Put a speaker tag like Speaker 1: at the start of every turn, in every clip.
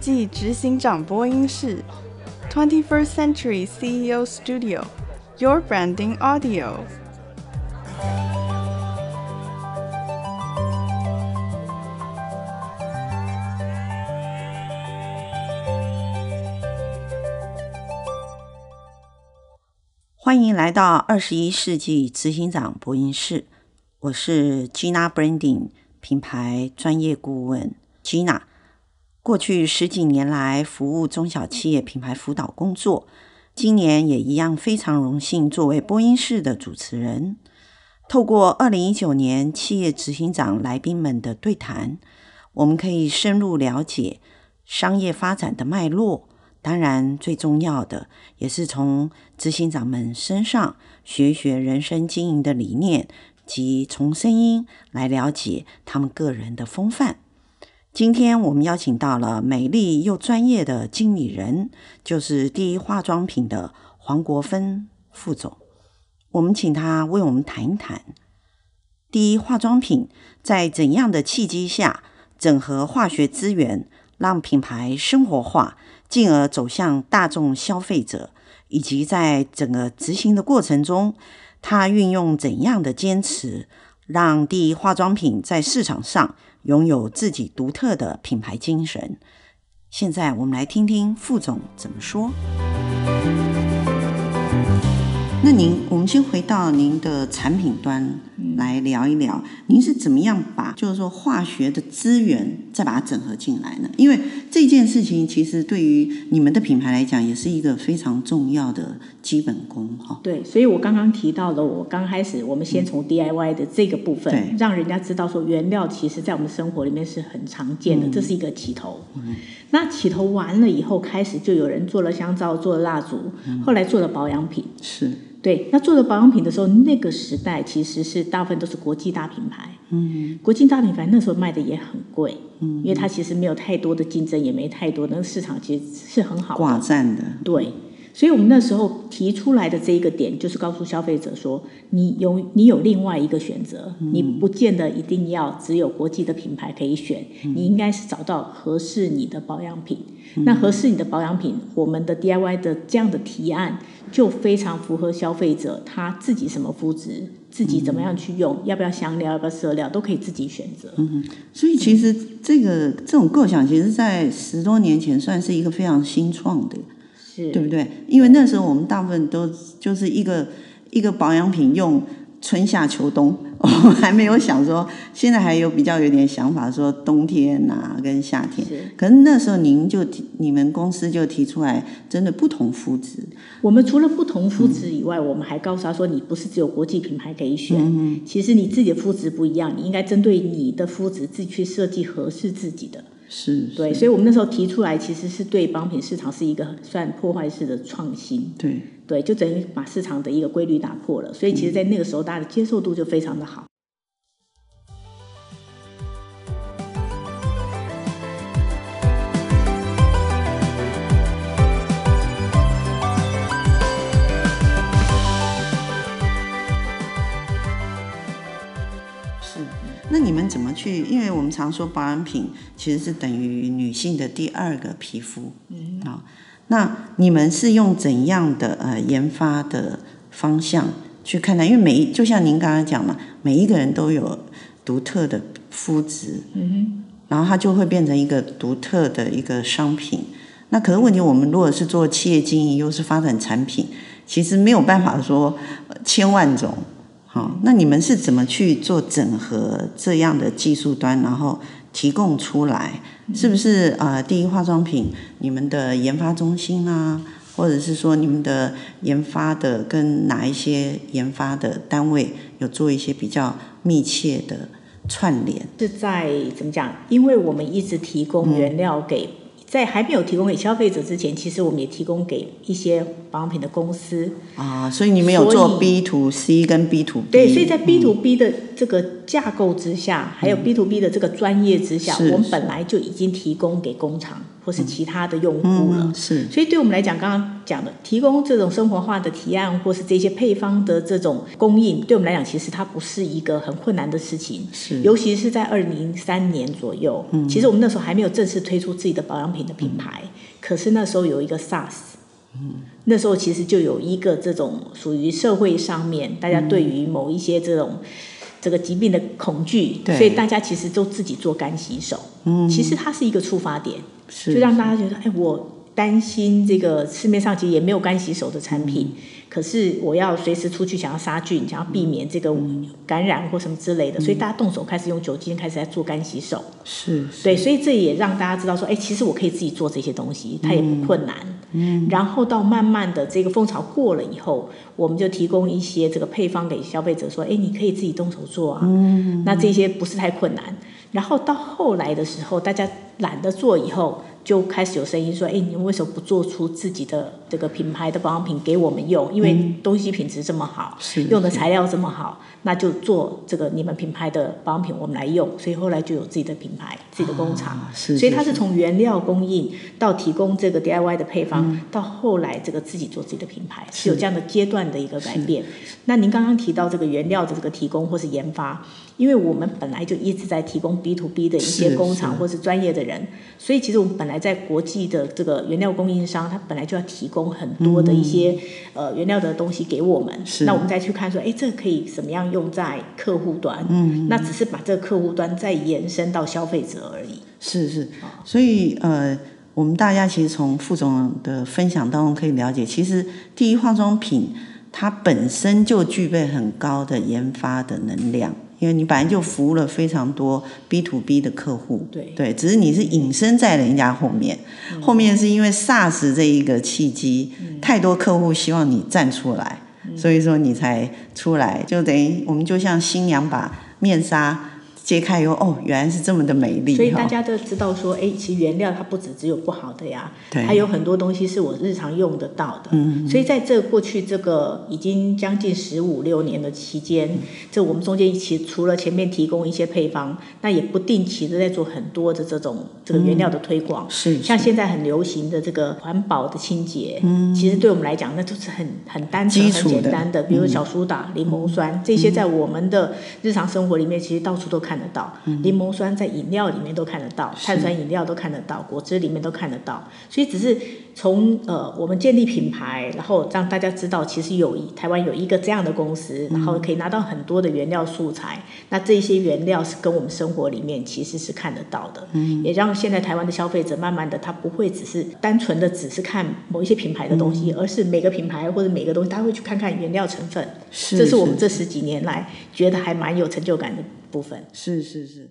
Speaker 1: 纪执行长播音室，Twenty First Century CEO Studio，Your Branding Audio。
Speaker 2: 欢迎来到二十一世纪执行长播音室，我是 Gina Branding 品牌专业顾问 Gina。过去十几年来服务中小企业品牌辅导工作，今年也一样非常荣幸作为播音室的主持人。透过二零一九年企业执行长来宾们的对谈，我们可以深入了解商业发展的脉络。当然，最重要的也是从执行长们身上学学人生经营的理念，及从声音来了解他们个人的风范。今天我们邀请到了美丽又专业的经理人，就是第一化妆品的黄国芬副总。我们请他为我们谈一谈第一化妆品在怎样的契机下整合化学资源，让品牌生活化，进而走向大众消费者，以及在整个执行的过程中，他运用怎样的坚持，让第一化妆品在市场上。拥有自己独特的品牌精神。现在我们来听听副总怎么说。那您，我们先回到您的产品端来聊一聊，您是怎么样把就是说化学的资源再把它整合进来呢？因为这件事情其实对于你们的品牌来讲，也是一个非常重要的基本功哈。
Speaker 3: 对，所以我刚刚提到了，我刚开始我们先从 DIY 的这个部分，嗯、让人家知道说原料其实在我们生活里面是很常见的，嗯、这是一个起头。嗯、那起头完了以后，开始就有人做了香皂，做了蜡烛，嗯、后来做了保养品，
Speaker 2: 是。
Speaker 3: 对，那做的保养品的时候，那个时代其实是大部分都是国际大品牌。嗯，国际大品牌那时候卖的也很贵。嗯，因为它其实没有太多的竞争，也没太多，那个市场其实是很好
Speaker 2: 挂占的。
Speaker 3: 对，所以我们那时候提出来的这一个点，就是告诉消费者说，你有你有另外一个选择，嗯、你不见得一定要只有国际的品牌可以选，嗯、你应该是找到合适你的保养品。嗯、那合适你的保养品，我们的 DIY 的这样的提案。就非常符合消费者他自己什么肤质，自己怎么样去用，嗯、要不要香料，要不要色料，都可以自己选择。
Speaker 2: 嗯，所以其实这个、嗯、这种构想，其实，在十多年前算是一个非常新创的，是对不对？因为那时候我们大部分都就是一个一个保养品用春夏秋冬。我们还没有想说，现在还有比较有点想法说冬天呐、啊、跟夏天。是。可是那时候您就提，你们公司就提出来，真的不同肤质。
Speaker 3: 我们除了不同肤质以外，嗯、我们还告诉他说，你不是只有国际品牌可以选，嗯、其实你自己的肤质不一样，你应该针对你的肤质自己去设计合适自己的。
Speaker 2: 是。
Speaker 3: 对，所以我们那时候提出来，其实是对保养品市场是一个算破坏式的创新。
Speaker 2: 对。
Speaker 3: 对，就等于把市场的一个规律打破了，所以其实，在那个时候，大家的接受度就非常的好。
Speaker 2: 怎么去？因为我们常说保养品其实是等于女性的第二个皮肤，嗯，好。那你们是用怎样的呃研发的方向去看待？因为每一就像您刚刚讲嘛，每一个人都有独特的肤质，嗯哼，然后它就会变成一个独特的一个商品。那可是问题，我们如果是做企业经营，又是发展产品，其实没有办法说千万种。好，那你们是怎么去做整合这样的技术端，然后提供出来？是不是呃，第一化妆品你们的研发中心啊，或者是说你们的研发的跟哪一些研发的单位有做一些比较密切的串联？
Speaker 3: 是在怎么讲？因为我们一直提供原料给。嗯在还没有提供给消费者之前，其实我们也提供给一些保养品的公司
Speaker 2: 啊，所以你们有做 B to C 跟 B to B。
Speaker 3: 对，所以在 B to B 的这个架构之下，嗯、还有 B to B 的这个专业之下，我们本来就已经提供给工厂或是其他的用户了。
Speaker 2: 嗯、是，
Speaker 3: 所以对我们来讲，刚刚讲的提供这种生活化的提案，或是这些配方的这种供应，对我们来讲，其实它不是一个很困难的事情。
Speaker 2: 是，
Speaker 3: 尤其是在二零零三年左右，嗯，其实我们那时候还没有正式推出自己的保养品的品牌，嗯、可是那时候有一个 SARS，嗯，那时候其实就有一个这种属于社会上面大家对于某一些这种这个疾病的恐
Speaker 2: 惧，
Speaker 3: 所以大家其实都自己做干洗手，嗯，其实它是一个触发点，是，就让大家觉得，哎，我担心这个市面上其实也没有干洗手的产品。嗯可是我要随时出去，想要杀菌，想要避免这个感染或什么之类的，嗯、所以大家动手开始用酒精，开始在做干洗手。
Speaker 2: 是，是，
Speaker 3: 对，所以这也让大家知道说，哎，其实我可以自己做这些东西，它也不困难。嗯。然后到慢慢的这个风潮过了以后，我们就提供一些这个配方给消费者，说，哎，你可以自己动手做啊。嗯。那这些不是太困难。然后到后来的时候，大家懒得做以后。就开始有声音说：“哎，你们为什么不做出自己的这个品牌的保养品给我们用？因为东西品质这么好，
Speaker 2: 是
Speaker 3: 用的材料这么好，那就做这个你们品牌的保养品，我们来用。所以后来就有自己的品牌、自己的工厂。
Speaker 2: 啊、是是是，
Speaker 3: 所以它是从原料供应到提供这个 DIY 的配方，嗯、到后来这个自己做自己的品牌，是有这样的阶段的一个改变。那您刚刚提到这个原料的这个提供或是研发。”因为我们本来就一直在提供 B to B 的一些工厂或是专业的人，所以其实我们本来在国际的这个原料供应商，他本来就要提供很多的一些、嗯、呃原料的东西给我们。那我们再去看说，哎，这个可以怎么样用在客户端？嗯。那只是把这个客户端再延伸到消费者而已。
Speaker 2: 是是。所以呃，我们大家其实从副总的分享当中可以了解，其实第一化妆品它本身就具备很高的研发的能量。因为你本来就服务了非常多 B to B 的客户，
Speaker 3: 对。
Speaker 2: 对，只是你是隐身在人家后面，嗯、后面是因为 SARS 这一个契机，嗯、太多客户希望你站出来，嗯、所以说你才出来，就等于我们就像新娘把面纱。揭开以后，哦，原来是这么的美丽。
Speaker 3: 所以大家都知道说，哎，其实原料它不止只有不好的呀，对，还有很多东西是我日常用得到的。嗯，所以在这过去这个已经将近十五六年的期间，嗯、这我们中间一起除了前面提供一些配方，那也不定期的在做很多的这种这个原料的推广。嗯、是，是，像现在很流行的这个环保的清洁，嗯，其实对我们来讲，那就是很很单纯、很简单的，比如小苏打、柠檬酸、嗯、这些，在我们的日常生活里面，其实到处都看。得到柠檬酸在饮料里面都看得到，碳酸饮料都看得到，果汁里面都看得到。所以只是从呃我们建立品牌，然后让大家知道，其实有台湾有一个这样的公司，然后可以拿到很多的原料素材。那这些原料是跟我们生活里面其实是看得到的，也让现在台湾的消费者慢慢的他不会只是单纯的只是看某一些品牌的东西，而是每个品牌或者每个东西，他会去看看原料成分。这是我们这十几年来觉得还蛮有成就感的部分。
Speaker 2: 是是是，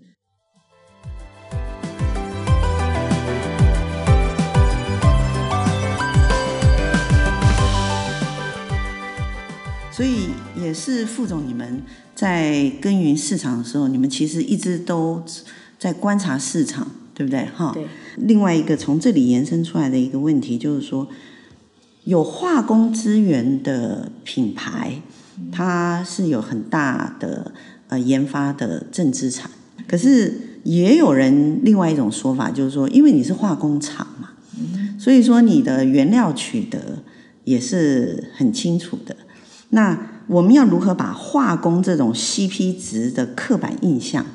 Speaker 2: 所以也是副总，你们在耕耘市场的时候，你们其实一直都在观察市场，对不对？哈。
Speaker 3: 对。
Speaker 2: 另外一个从这里延伸出来的一个问题就是说，有化工资源的品牌。它是有很大的呃研发的正资产，可是也有人另外一种说法，就是说，因为你是化工厂嘛，所以说你的原料取得也是很清楚的。那我们要如何把化工这种 CP 值的刻板印象，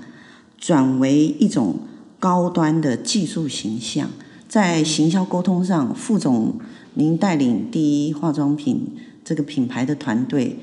Speaker 2: 转为一种高端的技术形象，在行销沟通上，副总您带领第一化妆品这个品牌的团队。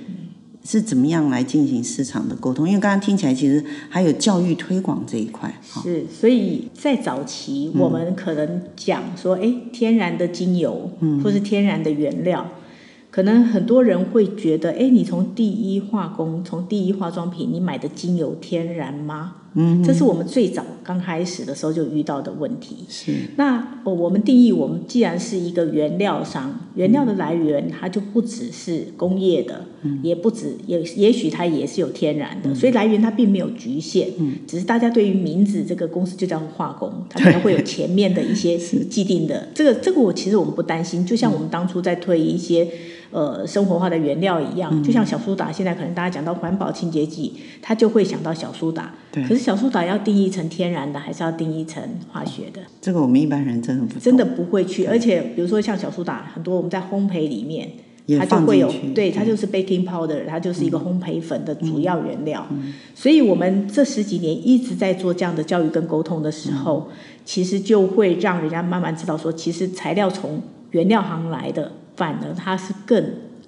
Speaker 2: 是怎么样来进行市场的沟通？因为刚刚听起来，其实还有教育推广这一块。
Speaker 3: 是，所以在早期，我们可能讲说，哎、嗯，天然的精油，或是天然的原料，嗯、可能很多人会觉得，哎，你从第一化工，从第一化妆品，你买的精油天然吗？嗯，这是我们最早刚开始的时候就遇到的问题。
Speaker 2: 是。
Speaker 3: 那我们定义，我们既然是一个原料商，原料的来源它就不只是工业的，嗯、也不止，也也许它也是有天然的，嗯、所以来源它并没有局限。嗯。只是大家对于名字这个公司就叫化工，它可能 会有前面的一些 既定的。这个这个我其实我们不担心，就像我们当初在推一些。呃，生活化的原料一样，嗯、就像小苏打，现在可能大家讲到环保清洁剂，他就会想到小苏打。对。可是小苏打要定义成天然的，还是要定义成化学的？
Speaker 2: 这个我们一般人真的不
Speaker 3: 真的不会去。而且比如说像小苏打，很多我们在烘焙里面，它就会有，对，它就是 baking powder，它就是一个烘焙粉的主要原料。嗯、所以我们这十几年一直在做这样的教育跟沟通的时候，嗯、其实就会让人家慢慢知道说，其实材料从原料行来的。反而它是更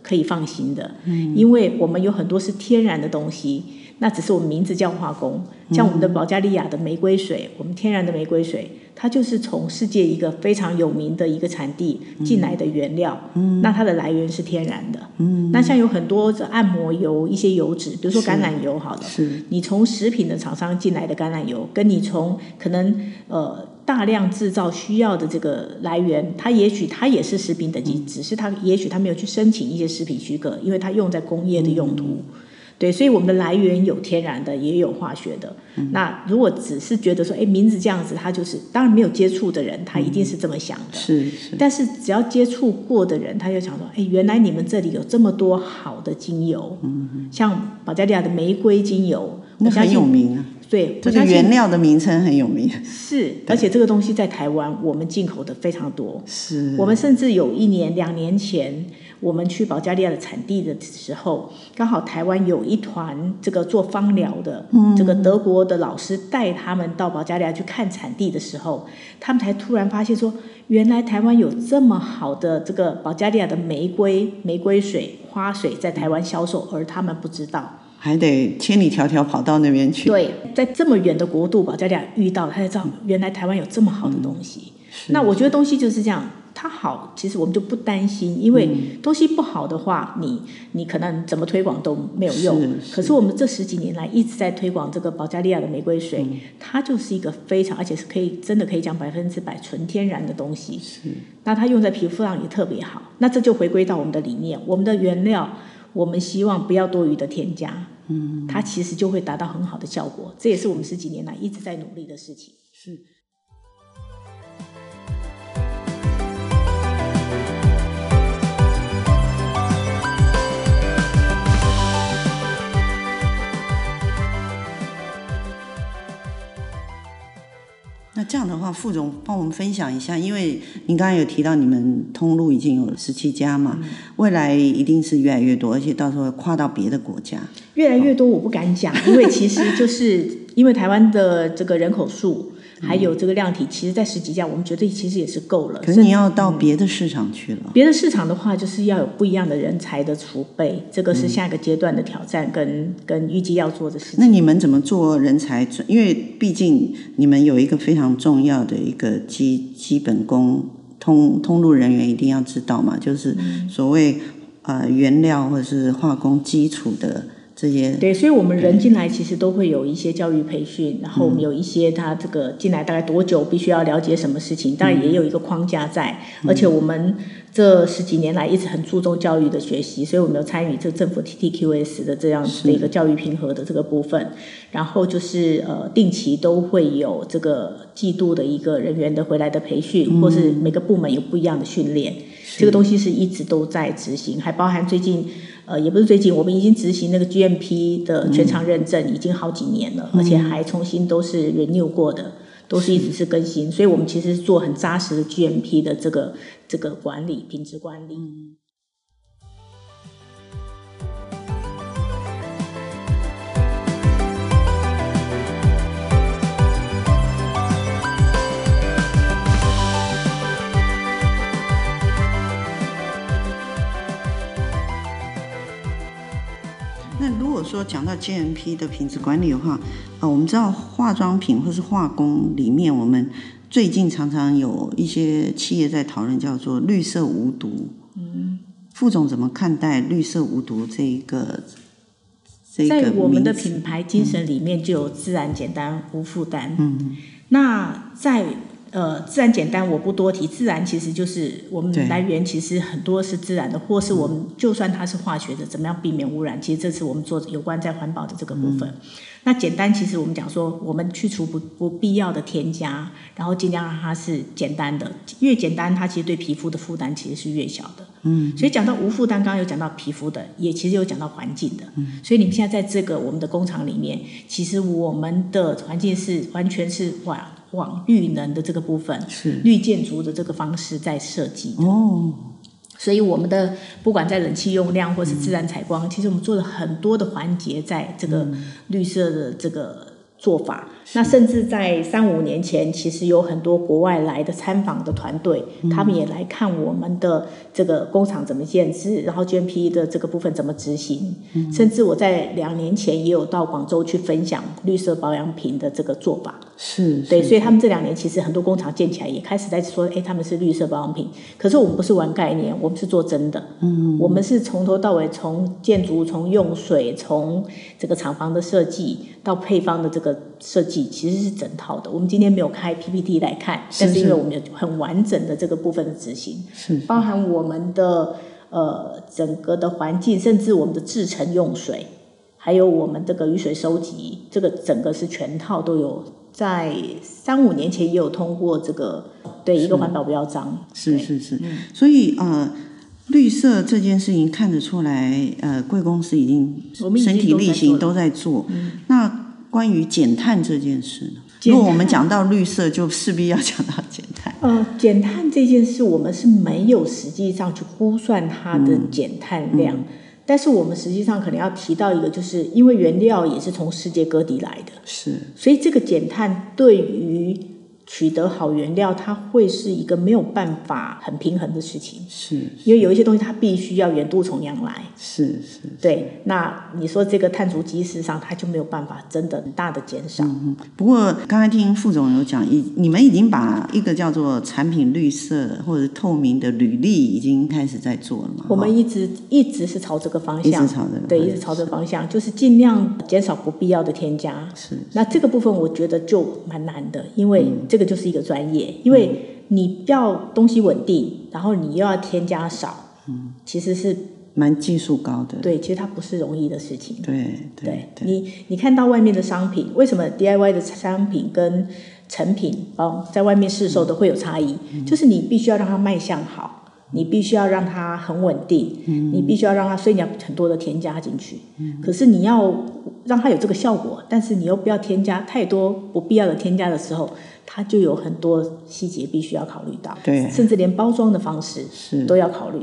Speaker 3: 可以放心的，嗯，因为我们有很多是天然的东西，那只是我们名字叫化工，像我们的保加利亚的玫瑰水，我们天然的玫瑰水，它就是从世界一个非常有名的一个产地进来的原料，嗯，那它的来源是天然的，嗯，那像有很多的按摩油，一些油脂，比如说橄榄油，好了，是，你从食品的厂商进来的橄榄油，跟你从可能呃。大量制造需要的这个来源，它也许它也是食品等级，嗯、只是它也许它没有去申请一些食品许可，因为它用在工业的用途。嗯、对，所以我们的来源有天然的，也有化学的。嗯、那如果只是觉得说，哎，名字这样子，它就是当然没有接触的人，他一定是这么想的。嗯、是是。但是只要接触过的人，他就想说，哎，原来你们这里有这么多好的精油，嗯，像保加利亚的玫瑰精油，
Speaker 2: 那很有名啊。
Speaker 3: 对，
Speaker 2: 这个原料的名称很有名。
Speaker 3: 是，而且这个东西在台湾我们进口的非常多。是，我们甚至有一年、两年前，我们去保加利亚的产地的时候，刚好台湾有一团这个做芳疗的，嗯，这个德国的老师带他们到保加利亚去看产地的时候，他们才突然发现说，原来台湾有这么好的这个保加利亚的玫瑰玫瑰水花水在台湾销售，而他们不知道。
Speaker 2: 还得千里迢迢跑到那边去。
Speaker 3: 对，在这么远的国度，保加利亚遇到，他才知道原来台湾有这么好的东西。嗯、那我觉得东西就是这样，它好，其实我们就不担心，因为东西不好的话，你你可能怎么推广都没有用。是是，可是我们这十几年来一直在推广这个保加利亚的玫瑰水，嗯、它就是一个非常，而且是可以真的可以讲百分之百纯天然的东西。是，那它用在皮肤上也特别好。那这就回归到我们的理念，我们的原料，我们希望不要多余的添加。嗯，它其实就会达到很好的效果，这也是我们十几年来一直在努力的事情。是。
Speaker 2: 那这样的话，副总帮我们分享一下，因为您刚才有提到你们通路已经有十七家嘛，嗯、未来一定是越来越多，而且到时候会跨到别的国家。
Speaker 3: 越来越多我不敢讲，因为其实就是因为台湾的这个人口数。还有这个量体，其实，在十几家，我们觉得其实也是够了。
Speaker 2: 可是你要到别的市场去了。
Speaker 3: 嗯、别的市场的话，就是要有不一样的人才的储备，这个是下一个阶段的挑战跟，跟、嗯、跟预计要做的事情。
Speaker 2: 那你们怎么做人才？因为毕竟你们有一个非常重要的一个基基本功，通通路人员一定要知道嘛，就是所谓呃原料或者是化工基础的。这些
Speaker 3: 对，所以，我们人进来其实都会有一些教育培训，然后我们有一些他这个进来大概多久必须要了解什么事情，当然也有一个框架在，而且我们这十几年来一直很注重教育的学习，所以我们有参与这政府 TTQS 的这样子的一个教育平和的这个部分，然后就是呃定期都会有这个季度的一个人员的回来的培训，或是每个部门有不一样的训练，这个东西是一直都在执行，还包含最近。呃，也不是最近，我们已经执行那个 GMP 的全场认证已经好几年了，嗯、而且还重新都是 renew 过的，都是一直是更新，所以我们其实做很扎实的 GMP 的这个这个管理，品质管理。
Speaker 2: 说讲到 GMP 的品质管理的话，呃，我们知道化妆品或是化工里面，我们最近常常有一些企业在讨论叫做绿色无毒。嗯，副总怎么看待绿色无毒这一个这个
Speaker 3: 在我们的品牌精神里面就有自然、简单、无负担。
Speaker 2: 嗯，
Speaker 3: 那在呃自然简单，我不多提。自然其实就是我们来源其实很多是自然的，或是我们就算它是化学的，怎么样避免污染？其实这是我们做有关在环保的这个部分。嗯那简单，其实我们讲说，我们去除不不必要的添加，然后尽量让它是简单的，越简单，它其实对皮肤的负担其实是越小的。嗯，所以讲到无负担，刚刚有讲到皮肤的，也其实有讲到环境的。嗯，所以你们现在在这个我们的工厂里面，其实我们的环境是完全是往往绿能的这个部分，是绿建筑的这个方式在设计的。哦。所以我们的不管在冷气用量或是自然采光，嗯、其实我们做了很多的环节，在这个绿色的这个做法。那甚至在三五年前，其实有很多国外来的参访的团队，嗯、他们也来看我们的这个工厂怎么建制，然后 GMP 的这个部分怎么执行。嗯、甚至我在两年前也有到广州去分享绿色保养品的这个做法。
Speaker 2: 是，
Speaker 3: 对，所以他们这两年其实很多工厂建起来，也开始在说，哎，他们是绿色保养品。可是我们不是玩概念，我们是做真的。嗯，我们是从头到尾，从建筑、从用水、从这个厂房的设计到配方的这个设计。其实是整套的。我们今天没有开 PPT 来看，但是因为我们有很完整的这个部分的执行，是，是包含我们的呃整个的环境，甚至我们的制程用水，还有我们这个雨水收集，这个整个是全套都有。在三五年前也有通过这个对一个环保标章，
Speaker 2: 是是是，嗯、所以呃。绿色这件事情看得出来，呃，贵公司已经身体力行都在做。嗯、那关于减碳这件事呢？如果我们讲到绿色，就势必要讲到减碳。
Speaker 3: 呃，减碳这件事，我们是没有实际上去估算它的减碳量，但是我们实际上可能要提到一个，就是因为原料也是从世界各地来的，
Speaker 2: 是，
Speaker 3: 所以这个减碳对于。取得好原料，它会是一个没有办法很平衡的事情。
Speaker 2: 是，是
Speaker 3: 因为有一些东西它必须要远渡重洋来。
Speaker 2: 是是。是
Speaker 3: 对，那你说这个碳足迹事实上它就没有办法真的很大的减少。
Speaker 2: 嗯。不过刚才听副总有讲，已你们已经把一个叫做产品绿色或者透明的履历已经开始在做了嘛？
Speaker 3: 我们一直一直是朝这个方向。
Speaker 2: 一直朝这个。
Speaker 3: 对，一直朝这个方向，是就是尽量减少不必要的添加。
Speaker 2: 是，是。
Speaker 3: 那这个部分我觉得就蛮难的，因为这个就是一个专业，因为你要东西稳定，然后你又要添加少，嗯，其实是
Speaker 2: 蛮技术高的。
Speaker 3: 对，其实它不是容易的事情。
Speaker 2: 对对，
Speaker 3: 你你看到外面的商品，为什么 DIY 的商品跟成品哦，在外面市售的会有差异？嗯，就是你必须要让它卖相好。你必须要让它很稳定，嗯、你必须要让它，所以你要很多的添加进去。嗯、可是你要让它有这个效果，但是你又不要添加太多不必要的添加的时候，它就有很多细节必须要考虑到。
Speaker 2: 对，
Speaker 3: 甚至连包装的方式是都要考虑，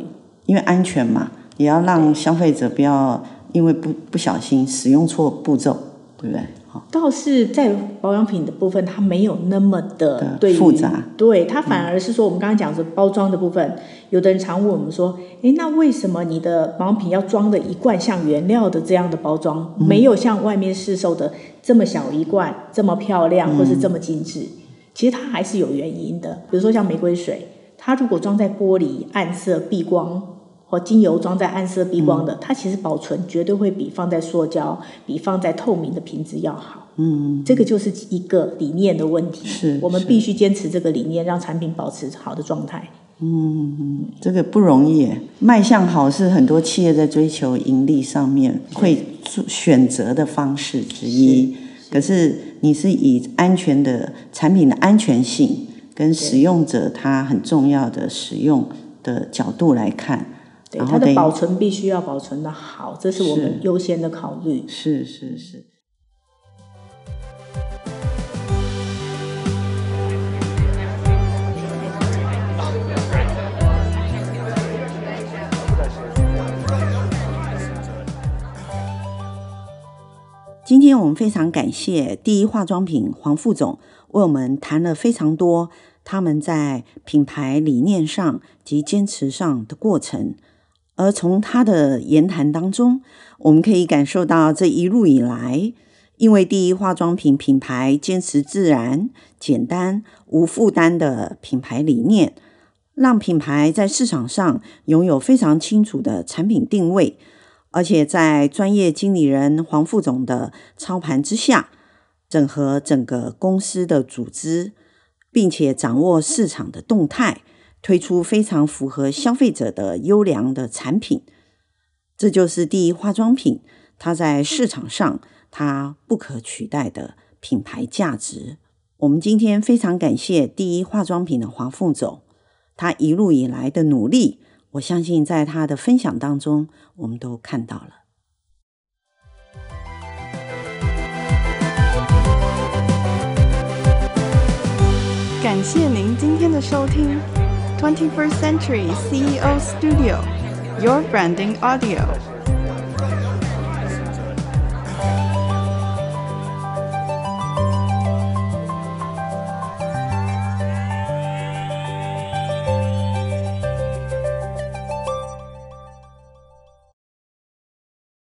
Speaker 2: 因为安全嘛，也要让消费者不要因为不不小心使用错步骤，对不对？
Speaker 3: 倒是在保养品的部分，它没有那么的对
Speaker 2: 复杂，
Speaker 3: 对它反而是说，我们刚刚讲的包装的部分，嗯、有的人常问我们说，诶，那为什么你的保养品要装的一罐像原料的这样的包装，嗯、没有像外面市售的这么小一罐，这么漂亮，或是这么精致？嗯、其实它还是有原因的，比如说像玫瑰水，它如果装在玻璃，暗色避光。或精油装在暗色避光的，嗯、它其实保存绝对会比放在塑胶、比放在透明的瓶子要好。嗯，这个就是一个理念的问题。是，我们必须坚持这个理念，让产品保持好的状态。
Speaker 2: 嗯，这个不容易。卖相好是很多企业在追求盈利上面会选择的方式之一。是，是，可是你是以安全的产品的安全性跟使用者他很重要的使用的角度来看。
Speaker 3: 对，它的保存必须要保存的好，这是我们优先的考虑。
Speaker 2: 是是是。是是今天我们非常感谢第一化妆品黄副总为我们谈了非常多他们在品牌理念上及坚持上的过程。而从他的言谈当中，我们可以感受到这一路以来，因为第一化妆品品牌坚持自然、简单、无负担的品牌理念，让品牌在市场上拥有非常清楚的产品定位，而且在专业经理人黄副总的操盘之下，整合整个公司的组织，并且掌握市场的动态，推出非常符合消费者的优良的产品。这就是第一化妆品，它在市场上它不可取代的品牌价值。我们今天非常感谢第一化妆品的黄副总，他一路以来的努力。我相信，在他的分享当中，我们都看到了。
Speaker 1: 感谢您今天的收听 21st Century CEO Studio, your branding audio.